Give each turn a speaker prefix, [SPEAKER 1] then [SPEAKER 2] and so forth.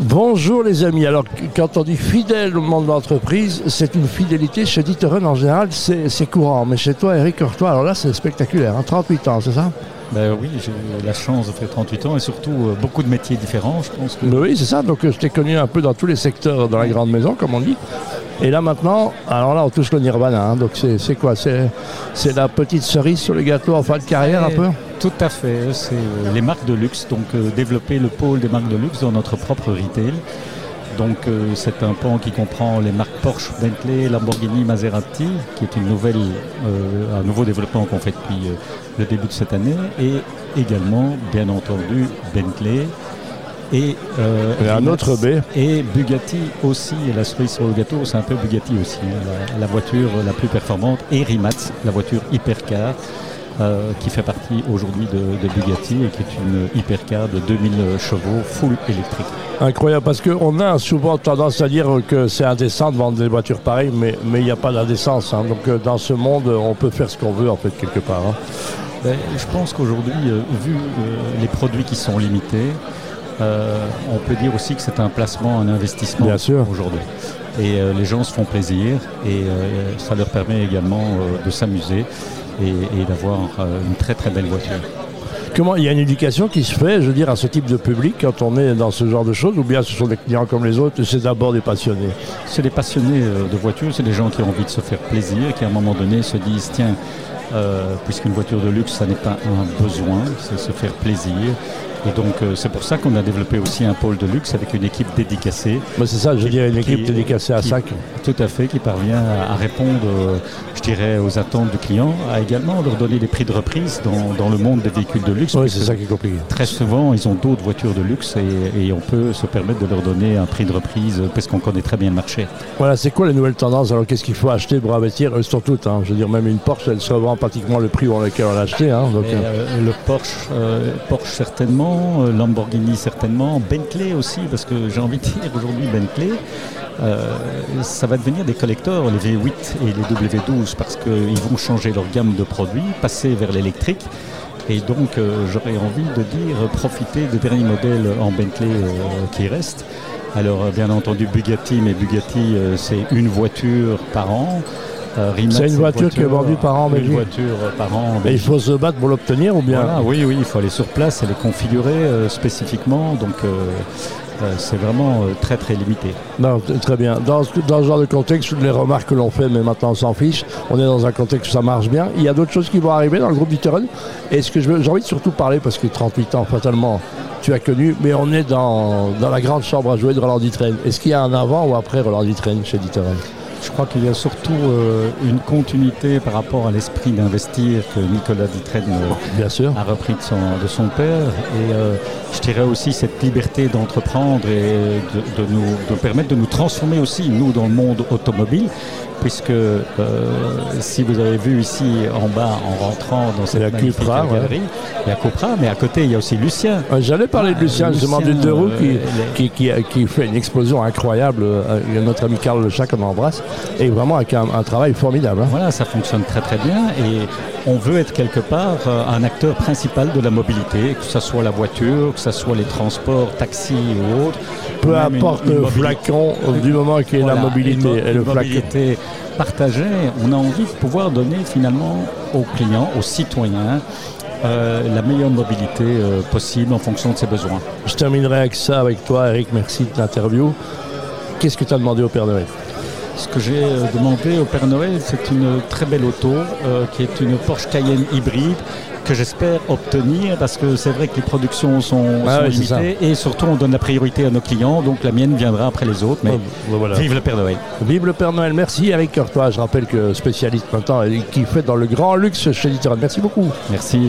[SPEAKER 1] Bonjour les amis. Alors quand on dit fidèle au monde de l'entreprise, c'est une fidélité chez Dieterun en général, c'est courant. Mais chez toi, Eric Courtois, alors là c'est spectaculaire. 38 hein. ans, c'est ça?
[SPEAKER 2] Ben oui, j'ai eu la chance de faire 38 ans et surtout euh, beaucoup de métiers différents, je pense. Que...
[SPEAKER 1] Ben oui, c'est ça. Donc euh, je t'ai connu un peu dans tous les secteurs dans la grande maison, comme on dit. Et là maintenant, alors là on touche le nirvana. Hein. donc c'est quoi? C'est la petite cerise sur le gâteau en fin de carrière un peu?
[SPEAKER 2] Tout à fait. C'est euh, les marques de luxe. Donc développer le pôle des marques de luxe dans notre propre retail. Donc c'est un pan qui comprend les marques Porsche, Bentley, Lamborghini, Maserati, qui est une nouvelle, un nouveau développement qu'on fait depuis le début de cette année, et également, bien entendu, Bentley. Et,
[SPEAKER 1] un autre B.
[SPEAKER 2] Et Bugatti aussi, et la cerise sur le gâteau, c'est un peu Bugatti aussi, hein, la, voiture la plus performante, et Rimac, la voiture hypercar, euh, qui fait partie aujourd'hui de, Bugatti et qui est une hypercar de 2000 chevaux full électrique.
[SPEAKER 1] Incroyable, parce qu'on a souvent tendance à dire que c'est indécent de vendre des voitures pareilles, mais il n'y a pas d'indécence. Hein. Donc euh, dans ce monde, on peut faire ce qu'on veut en fait quelque part. Hein.
[SPEAKER 2] Ben, je pense qu'aujourd'hui, euh, vu les produits qui sont limités, on peut dire aussi que c'est un placement, un investissement aujourd'hui. Et les gens se font plaisir et ça leur permet également de s'amuser et, d'avoir euh, une très très belle voiture.
[SPEAKER 1] Comment il y a une éducation qui se fait, je veux dire, à ce type de public quand on est dans ce genre de choses, ou bien ce sont des clients comme les autres, c'est d'abord des passionnés?
[SPEAKER 2] C'est des passionnés euh, de voitures, c'est des gens qui ont envie de se faire plaisir, qui à un moment donné se disent tiens, euh, puisqu'une voiture de luxe, ça n'est pas un besoin, c'est se faire plaisir. Et donc euh, c'est pour ça qu'on a développé aussi un pôle de luxe avec une équipe dédicacée.
[SPEAKER 1] c'est ça, je dirais une équipe dédicacée à SAC.
[SPEAKER 2] Tout à fait, qui parvient à, répondre, euh, je dirais, aux attentes du client, à également leur donner des prix de reprise dans, le monde des véhicules de luxe.
[SPEAKER 1] Oui, c'est ça qui est compliqué.
[SPEAKER 2] Très souvent, ils ont d'autres voitures de luxe et, on peut se permettre de leur donner un prix de reprise parce qu'on connaît très bien le marché.
[SPEAKER 1] Voilà, c'est quoi les nouvelles tendances Alors qu'est-ce qu'il faut acheter pour investir? Elles sont toutes, hein. je veux dire, même une Porsche, elle se vend pratiquement le prix dans lequel on l'a acheté. Hein,
[SPEAKER 2] euh, le Porsche, Porsche certainement euh, Lamborghini certainement, Bentley aussi, parce que j'ai envie de dire aujourd'hui Bentley, euh, ça va devenir des collecteurs, les V8 et les W12, parce qu'ils vont changer leur gamme de produits, passer vers l'électrique. Et donc euh, j'aurais envie de dire profiter des derniers modèles en Bentley qui restent. Alors bien entendu Bugatti, mais Bugatti c'est une voiture par an.
[SPEAKER 1] Euh, c'est une voiture, qui est vendue par an
[SPEAKER 2] Une voiture par an.
[SPEAKER 1] Et il faut se battre pour l'obtenir ou bien
[SPEAKER 2] Oui, oui, il faut aller sur place, elle est configurée euh, spécifiquement, donc euh, c'est vraiment très très limité.
[SPEAKER 1] Non, très bien. Dans, dans, ce genre de contexte, les remarques que l'on fait, mais maintenant on s'en fiche, on est dans un contexte où ça marche bien. Il y a d'autres choses qui vont arriver dans le groupe Dieterun. Est-ce que j'ai envie de surtout parler, parce que 38 ans, fatalement, tu as connu, mais on est dans, dans la grande chambre à jouer de Roland Ditren. Est-ce qu'il y a un avant ou après Roland Ditren chez Dieterun
[SPEAKER 2] je crois qu'il y a surtout euh, une continuité par rapport à l'esprit d'investir que Nicolas Ditren euh, a repris de son, de son père. Et euh, je dirais aussi cette liberté d'entreprendre et de, nous de permettre de nous transformer aussi, nous, dans le monde automobile puisque euh, si vous avez vu ici en bas en rentrant dans cette Cupra, galerie, il y a Cupra, mais à côté il y a aussi Lucien.
[SPEAKER 1] J'allais parler de Lucien, justement du deux roues qui, qui, fait une explosion incroyable. Il y a notre ami Carl Le Chat qu'on embrasse, et vraiment avec un, travail formidable. Hein.
[SPEAKER 2] Voilà, ça fonctionne très très bien et on veut être quelque part euh, un acteur principal de la mobilité, que ce soit la voiture, que ce soit les transports, taxis ou autres.
[SPEAKER 1] Peu importe le flacon, du moment qu'il y la mobilité et le
[SPEAKER 2] mobilité partagée, on a envie de pouvoir donner finalement aux clients, aux citoyens, euh, la meilleure mobilité euh, possible en fonction de ses besoins.
[SPEAKER 1] Je terminerai avec ça avec toi, Eric. Merci de l'interview. Qu'est-ce que tu as demandé au Père Noël?
[SPEAKER 2] Ce que j'ai euh, demandé au Père Noël, c'est une très belle auto euh, qui est une Porsche Cayenne hybride que j'espère obtenir parce que c'est vrai que les productions sont, ah limitées et surtout on donne la priorité à nos clients donc la mienne viendra après les autres mais oh, vive le Père Noël.
[SPEAKER 1] Vive le Père Noël merci avec Courtois je rappelle que spécialiste maintenant qui fait dans le grand luxe chez Littéral merci beaucoup.
[SPEAKER 2] Merci